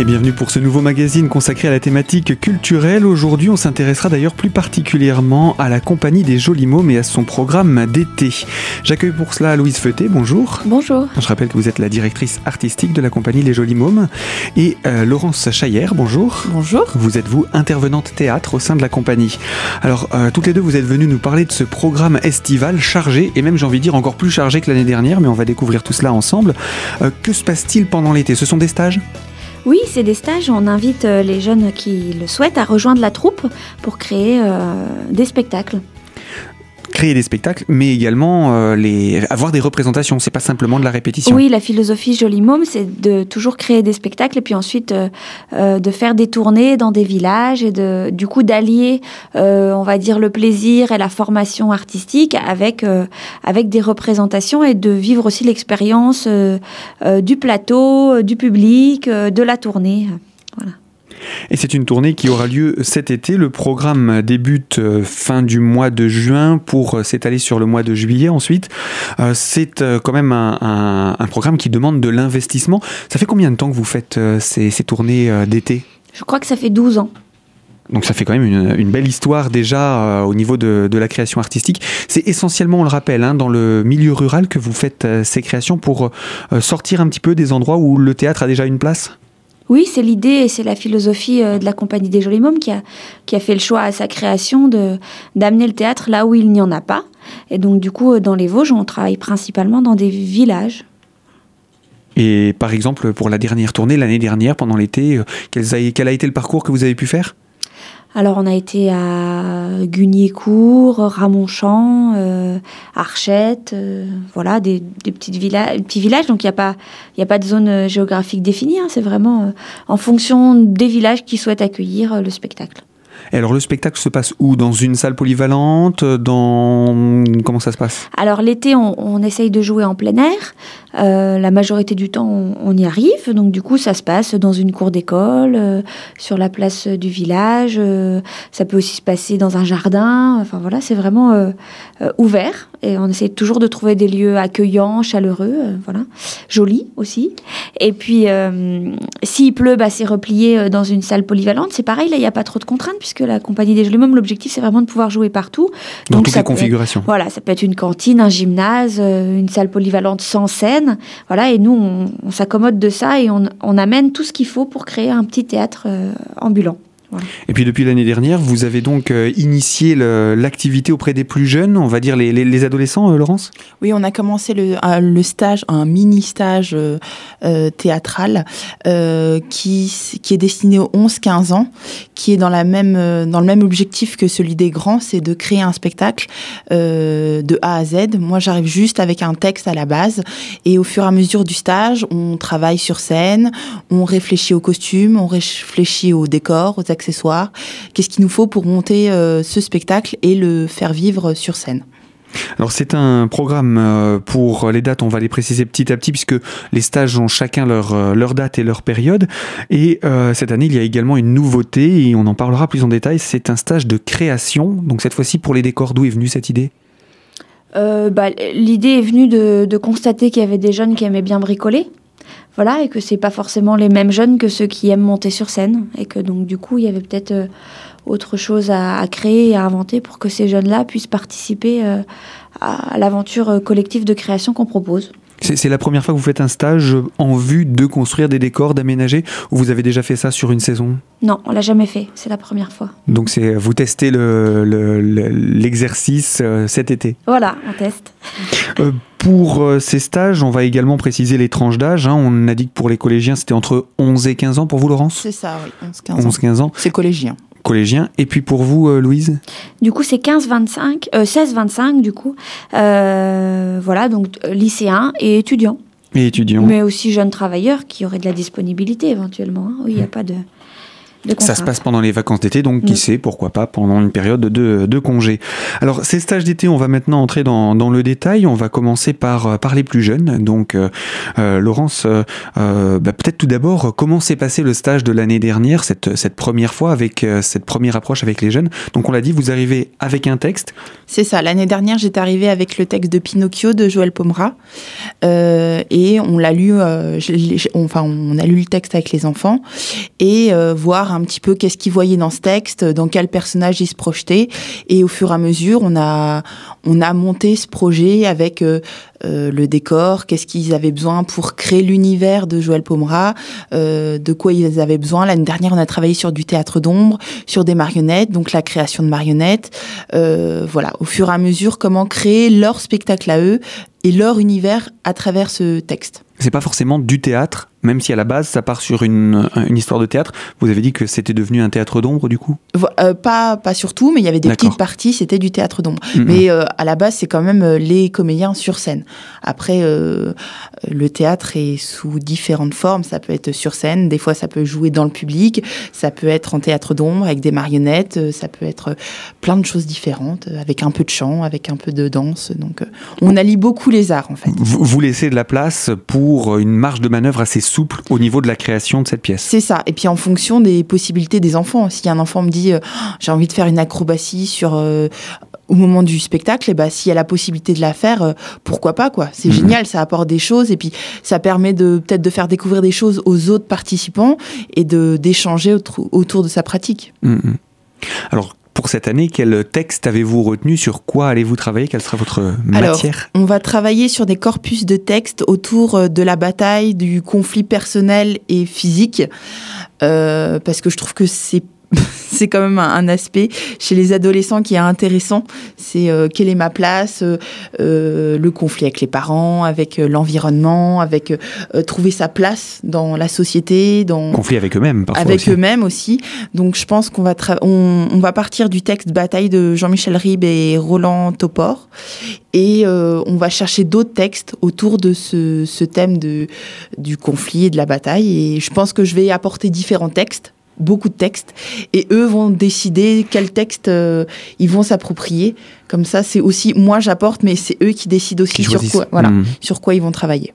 Et bienvenue pour ce nouveau magazine consacré à la thématique culturelle. Aujourd'hui, on s'intéressera d'ailleurs plus particulièrement à la compagnie des Jolis Mômes et à son programme d'été. J'accueille pour cela Louise Feuté, bonjour. Bonjour. Je rappelle que vous êtes la directrice artistique de la compagnie Les Jolis Mômes. Et euh, Laurence Chaillère, bonjour. Bonjour. Vous êtes vous intervenante théâtre au sein de la compagnie. Alors, euh, toutes les deux, vous êtes venues nous parler de ce programme estival chargé, et même j'ai envie de dire encore plus chargé que l'année dernière, mais on va découvrir tout cela ensemble. Euh, que se passe-t-il pendant l'été? Ce sont des stages? Oui, c'est des stages. On invite euh, les jeunes qui le souhaitent à rejoindre la troupe pour créer euh, des spectacles. Créer des spectacles, mais également euh, les... avoir des représentations. C'est pas simplement de la répétition. Oui, la philosophie Joli Môme, c'est de toujours créer des spectacles et puis ensuite euh, euh, de faire des tournées dans des villages et de, du coup d'allier, on va dire, le plaisir et la formation artistique avec, avec des représentations et de vivre aussi l'expérience du plateau, du public, de la tournée. Voilà. Et c'est une tournée qui aura lieu cet été. Le programme débute euh, fin du mois de juin pour euh, s'étaler sur le mois de juillet ensuite. Euh, c'est quand même un, un- un programme qui demande de l'investissement. Ça fait combien de temps que vous faites ces, ces tournées d'été? Je crois que ça fait 12 ans. Donc ça fait quand même une, une belle histoire déjà euh, au niveau de, de la création artistique. C'est essentiellement, on le rappelle, hein, dans le milieu rural que vous faites euh, ces créations pour euh, sortir un petit peu des endroits où le théâtre a déjà une place? Oui, c'est l'idée et c'est la philosophie euh, de la Compagnie des Jolis Mômes qui a, fait le choix à sa création de d'amener le théâtre là où il n'y en a pas. Et donc, du coup, euh, dans les Vosges, on travaille principalement dans des villages. Et par exemple, pour la dernière tournée, l'année dernière, pendant l'été, euh, quel a été le parcours que vous avez pu faire? Alors, on a été à Gugniécourt, Ramonchamp, euh, Archette, euh, voilà, des, petites petits villages. Donc, il n'y a, pas- a pas de zone euh, géographique définie. hein. c'est vraiment en fonction des villages qui souhaitent accueillir le spectacle. Et alors le spectacle se passe où? Dans une salle polyvalente? Dans comment ça se passe? Alors l'été, on, essaye de jouer en plein air. Euh, la majorité du temps, on, y arrive. Donc du coup, ça se passe dans une cour d'école, euh, sur la place du village. euh, ça peut aussi se passer dans un jardin. Enfin voilà, c'est vraiment ouvert. Et on essaye toujours de trouver des lieux accueillants, chaleureux, voilà, jolis aussi. Et puis, s'il pleut, bah, c'est replié dans une salle polyvalente. C'est pareil, là, il n'y a pas trop de contraintes puisque la compagnie des Jolis Mômes, l'objectif, c'est vraiment de pouvoir jouer partout. Dans Donc, toutes ça les être- configurations. voilà, ça peut être une cantine, un gymnase, euh, une salle polyvalente sans scène. Voilà, et nous, on, on s'accommode de ça et on, on amène tout ce qu'il faut pour créer un petit théâtre euh, ambulant. Et puis depuis l'année dernière, vous avez donc euh, initié l'activité auprès des plus jeunes, on va dire les, les- les adolescents, euh, Laurence? Oui, on a commencé le, le stage, un mini stage euh, théâtral euh, qui, qui est destiné aux 11-15 ans, qui est dans, la même, dans le même objectif que celui des grands, c'est de créer un spectacle euh, de A à Z. Moi, j'arrive juste avec un texte à la base et au fur et à mesure du stage, on travaille sur scène, on réfléchit aux costumes, on réfléchit aux décors, aux accessoires. Qu'est-ce qu'il nous faut pour monter euh, ce spectacle et le faire vivre sur scène? Alors c'est un programme euh, pour les dates, on va les préciser petit à petit puisque les stages ont chacun leur, euh, leur date et leur période. Et euh, cette année, il y a également une nouveauté et on en parlera plus en détail, c'est un stage de création. Donc cette fois-ci pour les décors, d'où est venue cette idée? Euh, bah, L'idée est venue de, de constater qu'il y avait des jeunes qui aimaient bien bricoler. Voilà, et que c'est pas forcément les mêmes jeunes que ceux qui aiment monter sur scène. Et que donc, du coup, il y avait peut-être euh, autre chose à, créer et à inventer pour que ces jeunes-là puissent participer euh, à l'aventure euh, collective de création qu'on propose. C'est la première fois que vous faites un stage en vue de construire des décors, d'aménager, ou vous avez déjà fait ça sur une saison? Non, on l'a jamais fait. C'est la première fois. Donc c'est vous testez le- le- le- l'exercice euh, cet été. Voilà, on teste. Euh, pour euh, ces stages, on va également préciser les tranches d'âge. hein. On a dit que pour les collégiens, c'était entre 11 et 15 ans pour vous, Laurence? C'est ça, oui, 11-15 ans. 11-15 ans, C'est collégien. Collégiens. Et puis pour vous, euh, Louise? Du coup, c'est 15-25, euh, 16-25 du coup. Euh, voilà, donc euh, lycéens et étudiants. et étudiants. Mais aussi jeunes travailleurs qui auraient de la disponibilité éventuellement. hein. Oui, il n'y a pas de. Ça se passe pendant les vacances d'été, donc qui Mm. sait, pourquoi pas pendant une période de, de congé. Alors, ces stages d'été, on va maintenant entrer dans, dans le détail. On va commencer par, euh, par les plus jeunes. Donc, euh, euh, Laurence, euh, bah, peut-être tout d'abord, comment s'est passé le stage de l'année dernière, cette, cette première fois, avec euh, cette première approche avec les jeunes? Donc, on l'a dit, vous arrivez avec un texte. C'est ça. L'année dernière, j'étais arrivée avec le texte de Pinocchio de Joël Pomera. Et on l'a lu, je enfin, on a lu le texte avec les enfants et euh, un petit peu qu'est-ce qu'ils voyaient dans ce texte, dans quel personnage ils se projetaient. Et au fur et à mesure, on a, on a monté ce projet avec euh, euh, le décor, qu'est-ce qu'ils avaient besoin pour créer l'univers de Joël Pomera, euh, de quoi ils avaient besoin. L'année dernière, on a travaillé sur du théâtre d'ombre, sur des marionnettes, donc la création de marionnettes. Voilà, au fur et à mesure, comment créer leur spectacle à eux et leur univers à travers ce texte. C'est pas forcément du théâtre, même si à la base, ça part sur une, une histoire de théâtre. Vous avez dit que c'était devenu un théâtre d'ombre, du coup? Euh, pas, pas surtout, mais il y avait des petites parties, c'était du théâtre d'ombre. Mhm. Mais euh, à la base, c'est quand même euh, les comédiens sur scène. Après, euh, le théâtre est sous différentes formes. Ça peut être sur scène, des fois ça peut jouer dans le public, ça peut être en théâtre d'ombre avec des marionnettes, ça peut être plein de choses différentes, avec un peu de chant, avec un peu de danse. Donc, on allie beaucoup les arts en fait. vous, vous laissez de la place pour une marge de manœuvre assez souple au niveau de la création de cette pièce. C'est ça. Et puis en fonction des possibilités des enfants. Si un enfant me dit euh, j'ai envie de faire une acrobatie sur euh, au moment du spectacle, et bah s'il y a la possibilité de la faire, euh, pourquoi pas quoi. C'est Mhm. génial, ça apporte des choses et puis ça permet de peut-être de faire découvrir des choses aux autres participants et de d'échanger autour, autour de sa pratique. Mm. Alors, pour cette année, quel texte avez-vous retenu? Sur quoi allez-vous travailler? Quelle sera votre Alors, matière? On va travailler sur des corpus de textes autour euh, de la bataille, du conflit personnel et physique, euh, parce que je trouve que c'est c'est quand même un, un aspect chez les adolescents qui est intéressant. C'est euh, quelle est ma place, euh, euh, le conflit avec les parents, avec euh, l'environnement, avec euh, trouver sa place dans la société, dans Conflit avec eux-mêmes, parfois avec eux-mêmes aussi. Donc je pense qu'on va tra- on, on va partir du texte Bataille de Jean-Michel Ribes et Roland Topor et euh, on va chercher d'autres textes autour de ce, ce thème de, du conflit et de la bataille. Et je pense que je vais apporter différents textes beaucoup de textes et eux vont décider quel texte euh, ils vont s'approprier comme ça c'est aussi moi j'apporte mais c'est eux qui décident aussi Qui sur quoi voilà sur quoi ils vont travailler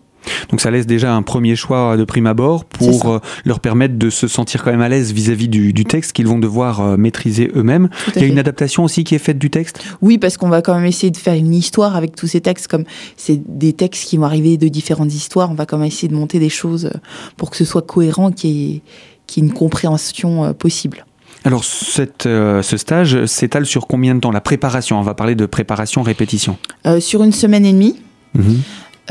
Donc ça laisse déjà un premier choix de prime abord pour euh, leur permettre de se sentir quand même à l'aise vis-à-vis du, du texte qu'ils vont devoir euh, maîtriser eux-mêmes. Il y a fait. une adaptation aussi qui est faite du texte? Oui, parce qu'on va quand même essayer de faire une histoire avec tous ces textes, comme c'est des textes qui vont arriver de différentes histoires. On va quand même essayer de monter des choses pour que ce soit cohérent, qu'il y ait, qu'il y ait une compréhension euh, possible. Alors cette, euh, ce stage s'étale sur combien de temps La préparation, on va parler de préparation-répétition. Euh, sur une semaine et demie,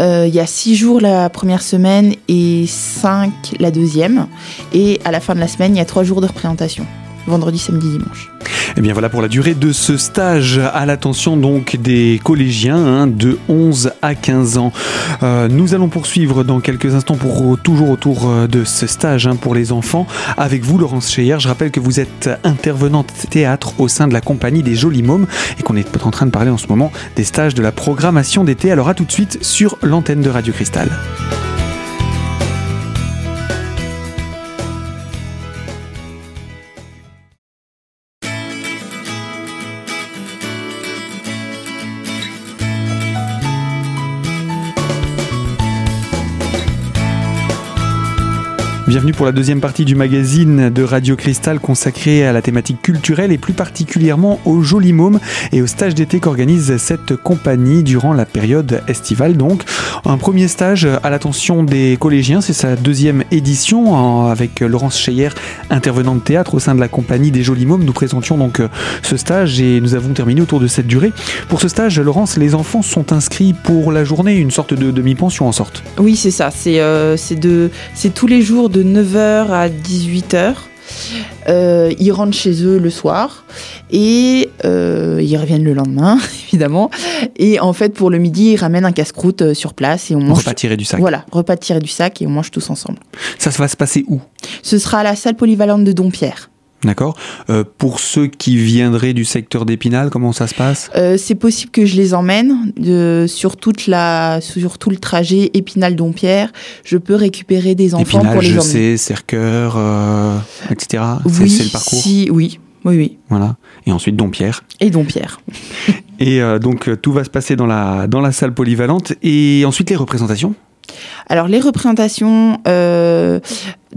euh, il y a six jours la première semaine et cinq la deuxième. Et à la fin de la semaine, il y a trois jours de représentation. Vendredi, samedi, dimanche. Et bien voilà pour la durée de ce stage à l'attention donc des collégiens hein, de 11 à 15 ans. Euh, nous allons poursuivre dans quelques instants pour toujours autour euh, de ce stage hein, pour les enfants avec vous Laurence Cheyer. Je rappelle que vous êtes intervenante théâtre au sein de la compagnie des Jolis Mômes et qu'on est en train de parler en ce moment des stages de la programmation d'été. Alors à tout de suite sur l'antenne de Radio Cristal. Bienvenue pour la deuxième partie du magazine de Radio Cristal consacré à la thématique culturelle et plus particulièrement au Joli Môme et au stage d'été qu'organise cette compagnie durant la période estivale. Donc, un premier stage à l'attention des collégiens, c'est sa deuxième édition avec Laurence Cheyer, intervenante théâtre au sein de la compagnie des Jolis Mômes. Nous présentions donc euh, ce stage et nous avons terminé autour de cette durée. Pour ce stage, Laurence, les enfants sont inscrits pour la journée, une sorte de demi-pension en sorte. Oui, c'est ça. C'est euh, tous les jours de 9h à 18h. Euh, ils rentrent chez eux le soir et euh, ils reviennent le lendemain, évidemment. Et en fait, pour le midi, ils ramènent un casse-croûte euh, sur place et on On mange. repas tiré du sac. Voilà, repas tiré du sac et on mange tous ensemble. Ça va se passer où? Ce sera à la salle polyvalente de Dompierre. D'accord. Euh, pour ceux qui viendraient du secteur d'Épinal, comment ça se passe? Euh, c'est possible que je les emmène de, sur, toute la, sur tout le trajet Épinal-Dompierre. Je peux récupérer des enfants Épinal, pour les je emmener. sais, euh, etc. C'est Oui, c'est le parcours? si, oui, oui, oui. Voilà. Et ensuite Dompierre. Et Dompierre. Et euh, donc euh, tout va se passer dans la, dans la salle polyvalente. Et ensuite les représentations Alors les représentations, euh,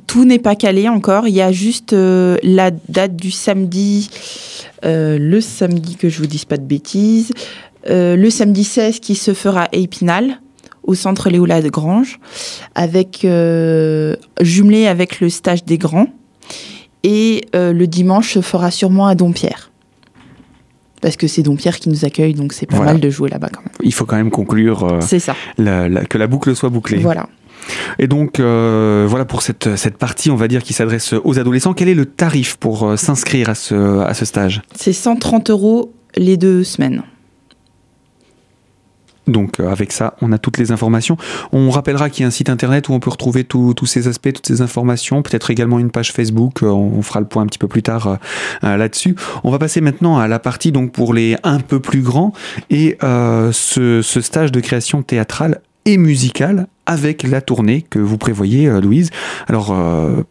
tout n'est pas calé encore. Il y a juste euh, la date du samedi, euh, le samedi que je vous dise pas de bêtises, le samedi 16 qui se fera à Épinal au centre Léola de Grange, avec jumelé avec le stage des grands. Et le dimanche se fera sûrement à Dompierre. Parce que c'est Dompierre qui nous accueille, donc c'est pas Voilà. mal de jouer là-bas quand même. Il faut quand même conclure euh, ça. la- la- que la boucle soit bouclée. Voilà. Et donc euh, voilà pour cette, cette partie, on va dire, qui s'adresse aux adolescents. Quel est le tarif pour euh, s'inscrire à ce, à ce stage? C'est 130 euros les deux semaines. Donc euh, avec ça, on a toutes les informations. On rappellera qu'il y a un site internet où on peut retrouver tous ces aspects, toutes ces informations, peut-être également une page Facebook. Euh, On fera le point un petit peu plus tard euh, là-dessus. On va passer maintenant à la partie donc pour les un peu plus grands et ce, stage de création théâtrale et musicale avec la tournée que vous prévoyez, Louise. Alors,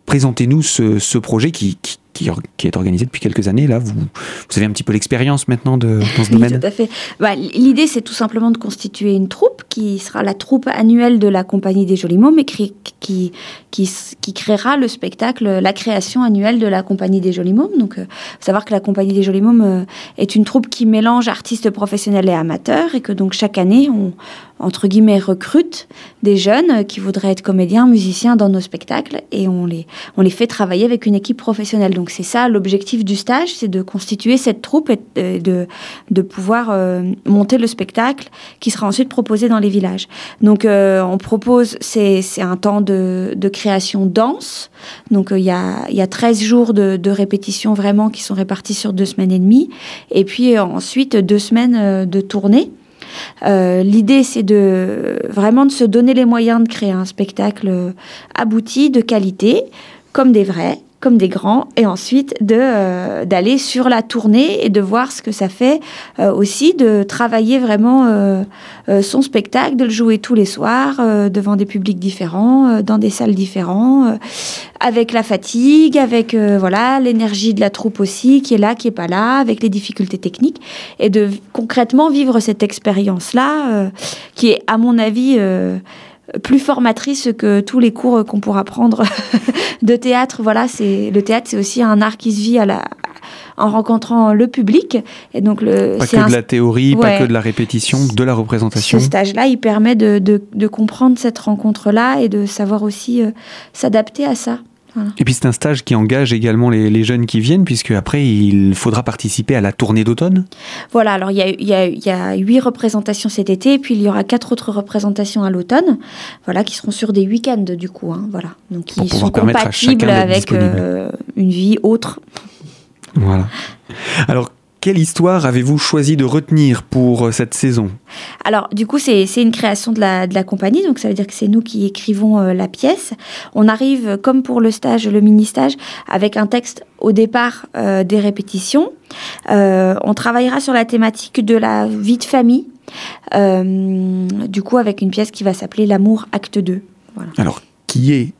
présentez-nous ce, projet qui, qui, est organisé depuis quelques années. Là, vous, vous avez un petit peu l'expérience maintenant de, dans ce Oui, domaine. tout à fait. Bah, L'idée, c'est tout simplement de constituer une troupe qui sera la troupe annuelle de la Compagnie des Jolis Mots, mais qui, qui, qui, s- qui créera le spectacle, la création annuelle de la Compagnie des Jolis Mots. Donc, euh, savoir que la Compagnie des Jolis Mots euh, est une troupe qui mélange artistes professionnels et amateurs, et que donc chaque année, on entre guillemets recrute des jeunes qui voudraient être comédiens, musiciens dans nos spectacles, et on les on les fait travailler avec une équipe professionnelle. Donc c'est ça l'objectif du stage, c'est de constituer cette troupe et de, de pouvoir euh, monter le spectacle qui sera ensuite proposé dans les villages. Donc euh, on propose, c'est un temps de, de création dense. Donc euh, il y, a, y a 13 jours de, de répétition vraiment qui sont répartis sur deux semaines et demie. Et puis ensuite deux semaines de tournée. Euh, L'idée, c'est de vraiment de se donner les moyens de créer un spectacle euh, abouti, de qualité, comme des vrais, comme des grands, et ensuite euh, d'aller sur la tournée et de voir ce que ça fait euh, aussi, de travailler vraiment euh, son spectacle, de le jouer tous les soirs devant des publics différents, dans des salles différentes, avec la fatigue, avec voilà l'énergie de la troupe aussi qui est là, qui est pas là, avec les difficultés techniques, et de concrètement vivre cette expérience-là, euh, qui est à mon avis plus formatrice que tous les cours qu'on pourra prendre de théâtre. Voilà, c'est le théâtre, c'est aussi un art qui se vit à la, en rencontrant le public. Et donc le, Pas que un de la théorie, pas que de la répétition, de la représentation. ce stage-là, il permet de, de- de comprendre cette rencontre-là et de savoir aussi euh, s'adapter à ça. Et puis c'est un stage qui engage également les, les jeunes qui viennent, puisque après il faudra participer à la tournée d'automne. Voilà, alors il y a, huit représentations cet été, et puis il y aura quatre autres représentations à l'automne, voilà, qui seront sur des week-ends du coup, hein, voilà. Donc Pour ils sont permettre à compatibles avec euh, une vie autre. Voilà. Alors, quelle histoire avez-vous choisi de retenir pour euh, cette saison? Alors, du coup, c'est une création de la, de la compagnie, donc ça veut dire que c'est nous qui écrivons euh, la pièce. On arrive, comme pour le stage, le mini-stage, avec un texte au départ euh, des répétitions. Euh, on travaillera sur la thématique de la vie de famille, du coup, avec une pièce qui va s'appeler L'amour, acte 2. Alors, qui est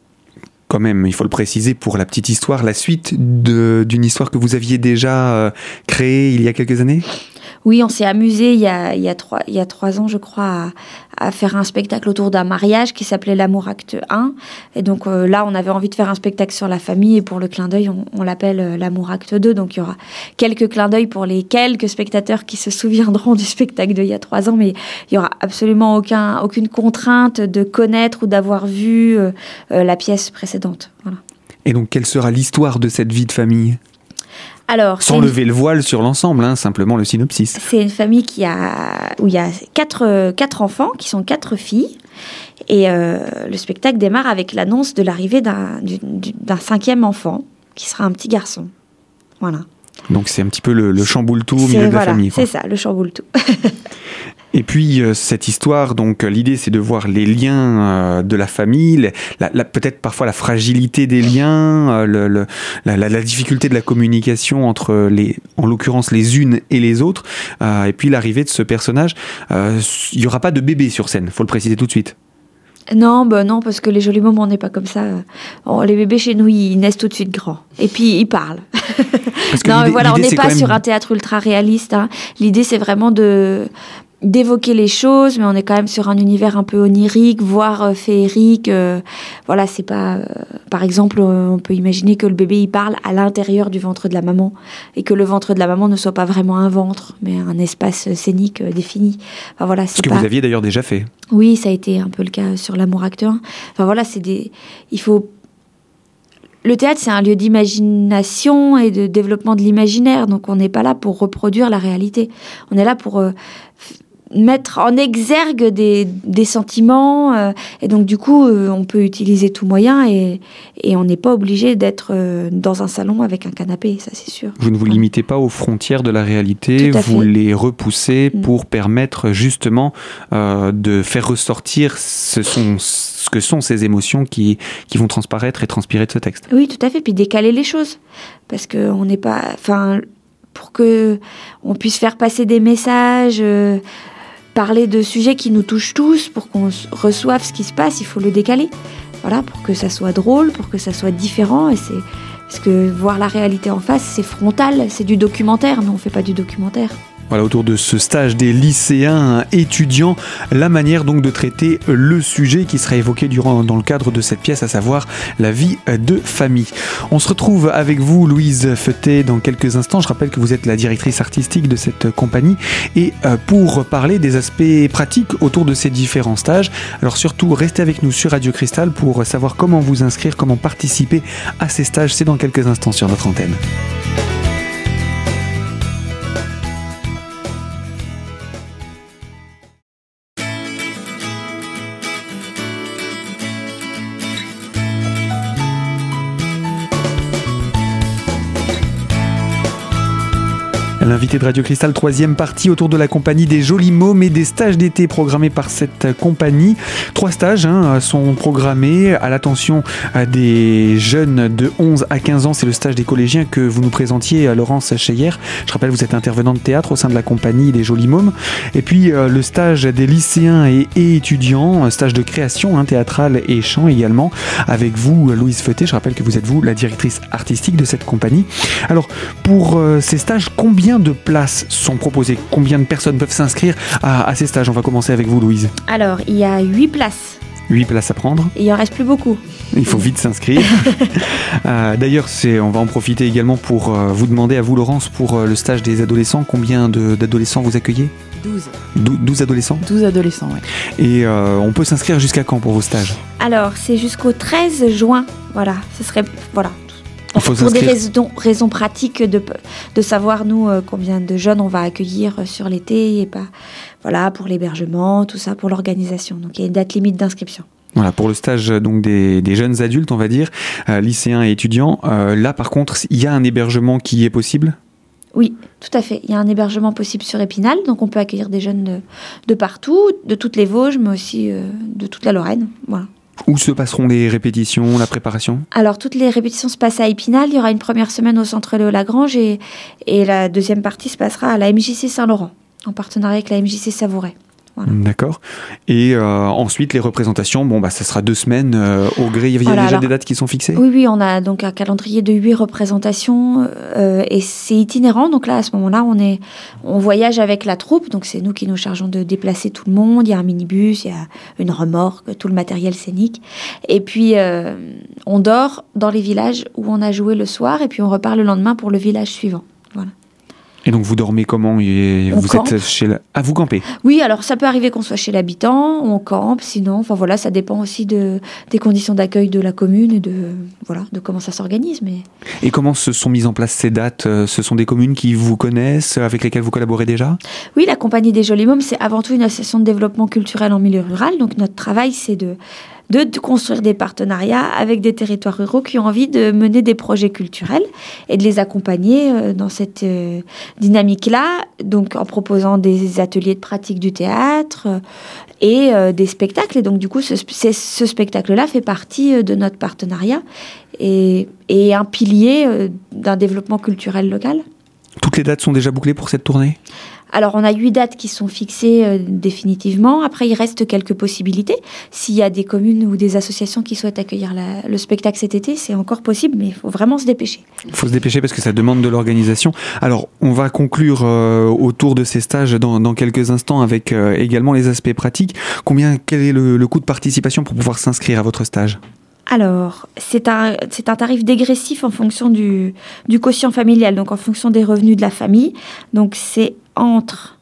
quand même, il faut le préciser pour la petite histoire, la suite d'une histoire que vous aviez déjà euh, créée il y a quelques années? Oui, on s'est amusé il y, a, trois, ans, je crois, à, faire un spectacle autour d'un mariage qui s'appelait L'amour acte 1. Et donc euh, là, on avait envie de faire un spectacle sur la famille et pour le clin d'œil, on, l'appelle euh, L'amour acte 2. Donc il y aura quelques clins d'œil pour les quelques spectateurs qui se souviendront du spectacle d'il y a trois ans, mais il y aura absolument aucun, aucune contrainte de connaître ou d'avoir vu euh, la pièce précédente. Et donc, quelle sera l'histoire de cette vie de famille? Alors, Sans une- lever le voile sur l'ensemble, hein, simplement le synopsis. C'est une famille qui a, où il y a quatre, euh, quatre enfants, qui sont quatre filles. Et euh, le spectacle démarre avec l'annonce de l'arrivée d'un du- du- d'un cinquième enfant, qui sera un petit garçon. Voilà. Donc, c'est un petit peu le, le chamboule-tout au milieu de la voilà, famille. C'est ça, le chamboule tout. Et puis euh, cette histoire, donc l'idée c'est de voir les liens euh, de la famille, peut-être parfois la fragilité des liens, le, la, difficulté de la communication entre les, en l'occurrence les unes et les autres, et puis l'arrivée de ce personnage. Il n'y aura pas de bébé sur scène, faut le préciser tout de suite. Non, bah non, parce que les jolis moments, on n'est pas comme ça. Oh, les bébés chez nous, ils naissent tout de suite grands. Et puis, ils parlent. non, voilà, on n'est pas sur un théâtre ultra réaliste. Hein. L'idée, c'est vraiment de, d'évoquer les choses, mais on est quand même sur un univers un peu onirique, voire euh, féerique. Euh, voilà, c'est pas. Euh, par exemple, on peut imaginer que le bébé il parle à l'intérieur du ventre de la maman et que le ventre de la maman ne soit pas vraiment un ventre, mais un espace scénique défini. Enfin, voilà, Ce que vous aviez d'ailleurs déjà fait. Oui, ça a été un peu le cas sur l'amour acteur. Enfin voilà, c'est des. Il faut le théâtre, c'est un lieu d'imagination et de développement de l'imaginaire. Donc, on n'est pas là pour reproduire la réalité. On est là pour mettre en exergue des, sentiments. Euh, et donc, du coup, euh, on peut utiliser tout moyen et, on n'est pas obligé d'être euh, dans un salon avec un canapé, ça c'est sûr. Vous ne vous limitez pas aux frontières de la réalité, vous les repoussez mm. pour permettre justement de faire ressortir ce, ce que sont ces émotions qui, qui vont transparaître et transpirer de ce texte. Oui, tout à fait. Puis décaler les choses. Parce qu'on n'est pas. Enfin, pour que on puisse faire passer des messages parler de sujets qui nous touchent tous, pour qu'on reçoive ce qui se passe, il faut le décaler. Voilà, pour que ça soit drôle, pour que ça soit différent. Et c'est parce que voir la réalité en face, c'est frontal, c'est du documentaire. Nous, on fait pas du documentaire. Voilà, autour de ce stage des lycéens étudiants, la manière donc de traiter le sujet qui sera évoqué durant, dans le cadre de cette pièce, à savoir la vie de famille. On se retrouve avec vous, Louise Feutet, dans quelques instants. Je rappelle que vous êtes la directrice artistique de cette compagnie et euh, pour parler des aspects pratiques autour de ces différents stages. Alors surtout, restez avec nous sur Radio Cristal pour savoir comment vous inscrire, comment participer à ces stages. C'est dans quelques instants sur notre antenne. L'invité de Radio Cristal, troisième partie autour de la compagnie des Jolis Mômes et des stages d'été programmés par cette compagnie. Trois stages hein, sont programmés à l'attention des jeunes de 11 à 15 ans. C'est le stage des collégiens que vous nous présentiez, Laurence Cheyer. Je rappelle, vous êtes intervenant de théâtre au sein de la compagnie des Jolis Mômes. Et puis euh, le stage des lycéens et, étudiants, stage de création hein, théâtrale et chant également. Avec vous, Louise Feutet, je rappelle que vous êtes vous la directrice artistique de cette compagnie. Alors, pour euh, ces stages, combien de places sont proposées? Combien de personnes peuvent s'inscrire à, ces stages? On va commencer avec vous, Louise. Alors, il y a 8 places. 8 places à prendre. il en reste plus beaucoup. Il faut vite s'inscrire. Euh, d'ailleurs, on va en profiter également pour euh, vous demander à vous, Laurence, pour euh, le stage des adolescents, combien d'adolescents vous accueillez? 12. 12 adolescents? 12 adolescents, oui. Et on peut s'inscrire jusqu'à quand pour vos stages? Alors, c'est jusqu'au 13 juin. Voilà, ce serait. Voilà, pour des raisons, raisons pratiques de, de savoir, nous, euh, combien de jeunes on va accueillir euh, sur l'été et pas, voilà, pour l'hébergement, tout ça, pour l'organisation. Donc il y a une date limite d'inscription. Voilà, pour le stage donc des, des, jeunes adultes, on va dire, euh, lycéens et étudiants, là par contre, il y a un hébergement qui est possible? Oui, tout à fait. Il y a un hébergement possible sur Épinal, donc on peut accueillir des jeunes de, de partout, de toutes les Vosges, mais aussi de toute la Lorraine. Voilà. Où se passeront les répétitions, la préparation? Alors, toutes les répétitions se passent à Épinal. Il y aura une première semaine au centre Léo Lagrange et, et la deuxième partie se passera à la MJC Saint-Laurent, en partenariat avec la MJC Savouret. D'accord. Et euh, ensuite, les représentations, bon, bah, ça sera deux semaines euh, au gré. Il y a déjà des dates qui sont fixées? Oui, oui, on a donc un calendrier de huit représentations euh, et c'est itinérant. Donc là, à ce moment-là, on, est, on voyage avec la troupe. Donc c'est nous qui nous chargeons de déplacer tout le monde. Il y a un minibus, il y a une remorque, tout le matériel scénique. Et puis, on dort dans les villages où on a joué le soir et puis on repart le lendemain pour le village suivant. Voilà. Et donc vous dormez comment et Vous êtes chez la... Ah, vous campez? Oui, alors ça peut arriver qu'on soit chez l'habitant, on campe, sinon, enfin voilà, ça dépend aussi de, des conditions d'accueil de la commune et de, voilà, de comment ça s'organise. Mais... Et comment se sont mises en place ces dates? Ce sont des communes qui vous connaissent, avec lesquelles vous collaborez déjà? Oui, la Compagnie des Jolis Mômes, c'est avant tout une association de développement culturel en milieu rural. Donc notre travail, c'est de de, construire des partenariats avec des territoires ruraux qui ont envie de mener des projets culturels et de les accompagner euh, dans cette euh, dynamique-là, donc en proposant des ateliers de pratique du théâtre euh, et des spectacles. Et donc du coup, ce, ce spectacle-là fait partie de notre partenariat et, et un pilier d'un développement culturel local. Toutes les dates sont déjà bouclées pour cette tournée? Alors, on a huit dates qui sont fixées euh, définitivement. Après, il reste quelques possibilités. S'il y a des communes ou des associations qui souhaitent accueillir le spectacle cet été, c'est encore possible, mais il faut vraiment se dépêcher. Il faut se dépêcher parce que ça demande de l'organisation. Alors, on va conclure euh, autour de ces stages dans, quelques instants avec euh, également les aspects pratiques. Combien, quel est le, le coût de participation pour pouvoir s'inscrire à votre stage? Alors, c'est un, c'est un tarif dégressif en fonction du, du quotient familial, donc en fonction des revenus de la famille. Donc, c'est entre,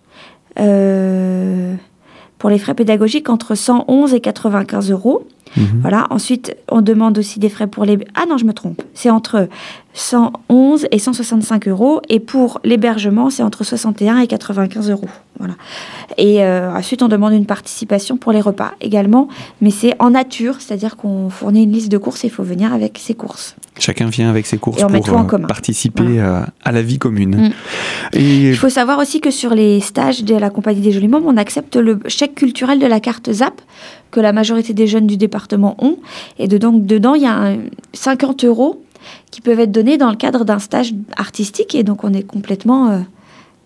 euh, pour les frais pédagogiques, entre 111 et 95 euros. Mhm. Voilà. Ensuite, on demande aussi des frais pour les. Ah non, je me trompe. C'est entre 111 et 165 euros. Et pour l'hébergement, c'est entre 61 et 95 euros. Voilà. Et euh, ensuite, on demande une participation pour les repas également. Mais c'est en nature, c'est-à-dire qu'on fournit une liste de courses et il faut venir avec ses courses. Chacun vient avec ses courses pour euh, participer euh, à la vie commune. Mm. Et... Il faut savoir aussi que sur les stages de la Compagnie des Jolis Mômes, on accepte le chèque culturel de la carte ZAP que la majorité des jeunes du département ont. Et dedans, dedans il y a 50 euros qui peuvent être donnés dans le cadre d'un stage artistique. Et donc, on est complètement euh,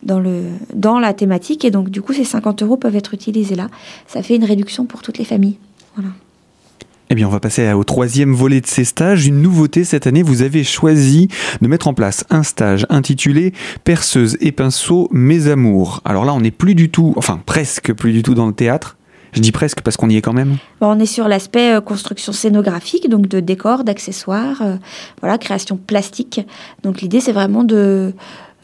dans, le, dans la thématique. Et donc, du coup, ces 50 euros peuvent être utilisés là. Ça fait une réduction pour toutes les familles. Voilà. Eh bien, on va passer au troisième volet de ces stages. Une nouveauté cette année, vous avez choisi de mettre en place un stage intitulé Perceuse et pinceau, mes amours. Alors là, on n'est plus du tout, enfin presque plus du tout dans le théâtre. Je dis presque parce qu'on y est quand même. on est sur l'aspect euh, construction scénographique, donc de décors, d'accessoires, euh, voilà, création plastique. Donc l'idée, c'est vraiment de,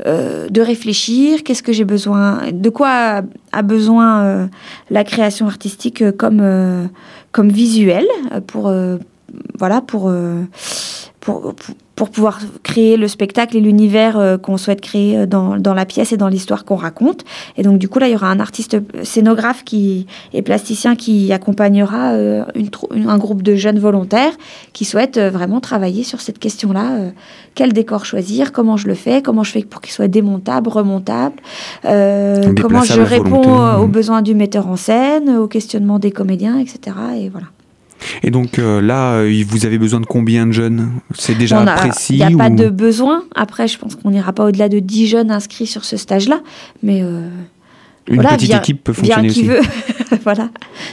euh, de réfléchir, qu'est-ce que j'ai besoin, de quoi a, besoin la création artistique comme, comme visuel pour, voilà, pour, pour, pour pouvoir créer le spectacle et l'univers euh, qu'on souhaite créer euh, dans, dans, la pièce et dans l'histoire qu'on raconte. Et donc du coup là, il y aura un artiste scénographe qui et plasticien qui accompagnera euh, une, un groupe de jeunes volontaires qui souhaitent vraiment travailler sur cette question-là. quel décor choisir Comment je le fais Comment je fais pour qu'il soit démontable, remontable Comment je réponds aux besoins du metteur en scène, aux questionnements des comédiens, etc. Et voilà. Et donc euh, là, euh, vous avez besoin de combien de jeunes? C'est déjà précis Il n'y a pas de besoin. Après, je pense qu'on n'ira pas au-delà de 10 jeunes inscrits sur ce stage-là. Mais euh, une petite équipe peut fonctionner qui veut. voilà,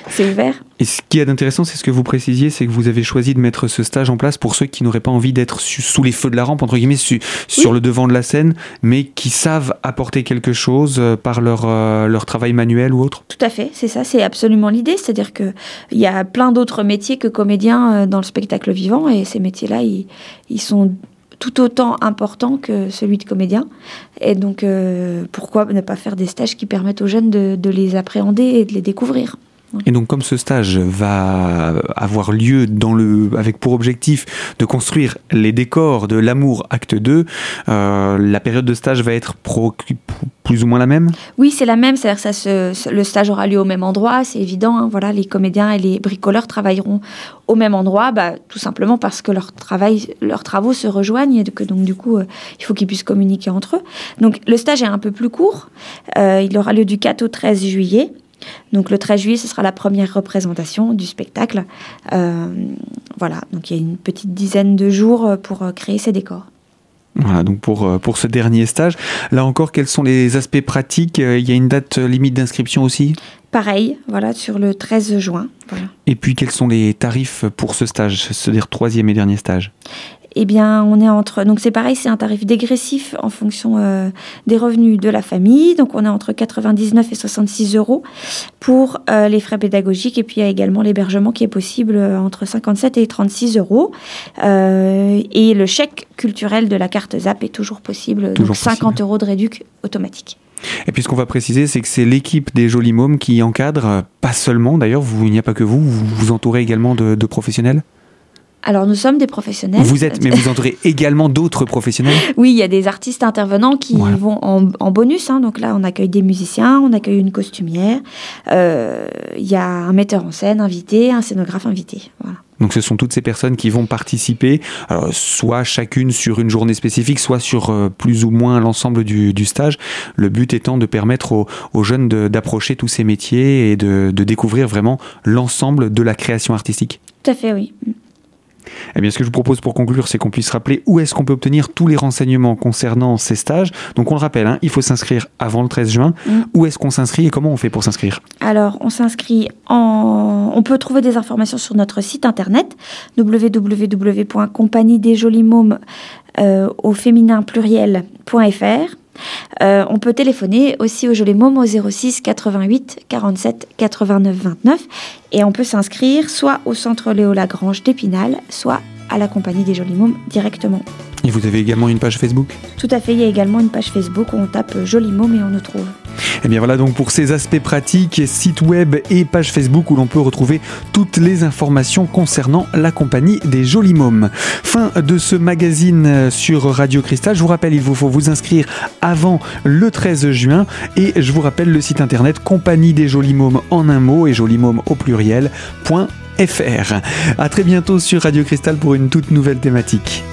c'est ouvert. Et ce qui est intéressant, c'est ce que vous précisiez, c'est que vous avez choisi de mettre ce stage en place pour ceux qui n'auraient pas envie d'être sous les feux de la rampe, entre guillemets, sur le devant de la scène, mais qui savent apporter quelque chose euh, par leur, euh, leur travail manuel ou autre. Tout à fait, c'est ça, c'est absolument l'idée. C'est-à-dire qu'il y a plein d'autres métiers que comédiens euh, dans le spectacle vivant, et ces métiers-là, ils, ils sont tout autant important que celui de comédien. Et donc, euh, pourquoi ne pas faire des stages qui permettent aux jeunes de les appréhender et de les découvrir? Et donc, comme ce stage va avoir lieu avec pour objectif de construire les décors de l'amour acte 2, euh, la période de stage va être plus ou moins la même? Oui, c'est la même. C'est-à-dire ça se, le stage aura lieu au même endroit, c'est évident. Hein. voilà, les comédiens et les bricoleurs travailleront au même endroit, bah, tout simplement parce que leurs travaux se rejoignent et que donc du coup, euh, il faut qu'ils puissent communiquer entre eux. Donc, le stage est un peu plus court. Euh, il aura lieu du 4 au 13 juillet. Donc le 13 juillet, ce sera la première représentation du spectacle. Euh, voilà, donc il y a une petite dizaine de jours euh, pour euh, créer ces décors. Voilà, donc pour, pour ce dernier stage. Là encore, quels sont les aspects pratiques? Il y a une date limite d'inscription aussi? Pareil, voilà, sur le 13 juin. Et puis, quels sont les tarifs pour ce stage, c'est-à-dire troisième et dernier stage? Eh bien, on est entre. Donc, c'est pareil, c'est un tarif dégressif en fonction euh, des revenus de la famille. Donc, on est entre 99 et 66 euros pour euh, les frais pédagogiques. Et puis, il y a également l'hébergement qui est possible euh, entre 57 et 36 euros. et le chèque culturel de la carte ZAP est toujours possible. donc, 50 euros de réduc automatique. Et puis ce qu'on va préciser, c'est que c'est l'équipe des Jolis Mômes qui encadre, pas seulement. D'ailleurs, il n'y a pas que vous, vous vous entourez également de professionnels? Alors nous sommes des professionnels. Vous êtes, mais vous entourez également d'autres professionnels? Oui, il y a des artistes intervenants qui vont en, bonus. Hein. donc là, on accueille des musiciens, on accueille une costumière, euh, il y a un metteur en scène invité, un scénographe invité. Voilà. Donc ce sont toutes ces personnes qui vont participer, soit chacune sur une journée spécifique, soit sur euh, plus ou moins l'ensemble du, stage. Le but étant de permettre aux, jeunes d'approcher tous ces métiers et de, de découvrir vraiment l'ensemble de la création artistique. Tout à fait, oui. Eh bien, ce que je vous propose pour conclure, c'est qu'on puisse rappeler où est-ce qu'on peut obtenir tous les renseignements concernant ces stages. Donc, on le rappelle, hein, il faut s'inscrire avant le 13 juin. Mm. Où est-ce qu'on s'inscrit et comment on fait pour s'inscrire? Alors, on s'inscrit en. On peut trouver des informations sur notre site internet www.compagniedesjolimômes euh, au féminin pluriel.fr. Euh, on peut téléphoner aussi au Joli Môme au 06 88 47 89 29 et on peut s'inscrire soit au centre Léo Lagrange d'Épinal, soit à la compagnie des Jolis Mômes directement. Et vous avez également une page Facebook? Tout à fait, il y a également une page Facebook où on tape Joli Môme et on nous trouve. Et eh bien voilà donc pour ces aspects pratiques, site web et page Facebook où l'on peut retrouver toutes les informations concernant la compagnie des Jolis Mômes. Fin de ce magazine sur Radio Cristal. Je vous rappelle, il vous faut vous inscrire avant le 13 juin et je vous rappelle le site internet compagnie des Jolis Mômes en un mot et Jolis Mômes au pluriel. .fr. À très bientôt sur Radio Cristal pour une toute nouvelle thématique.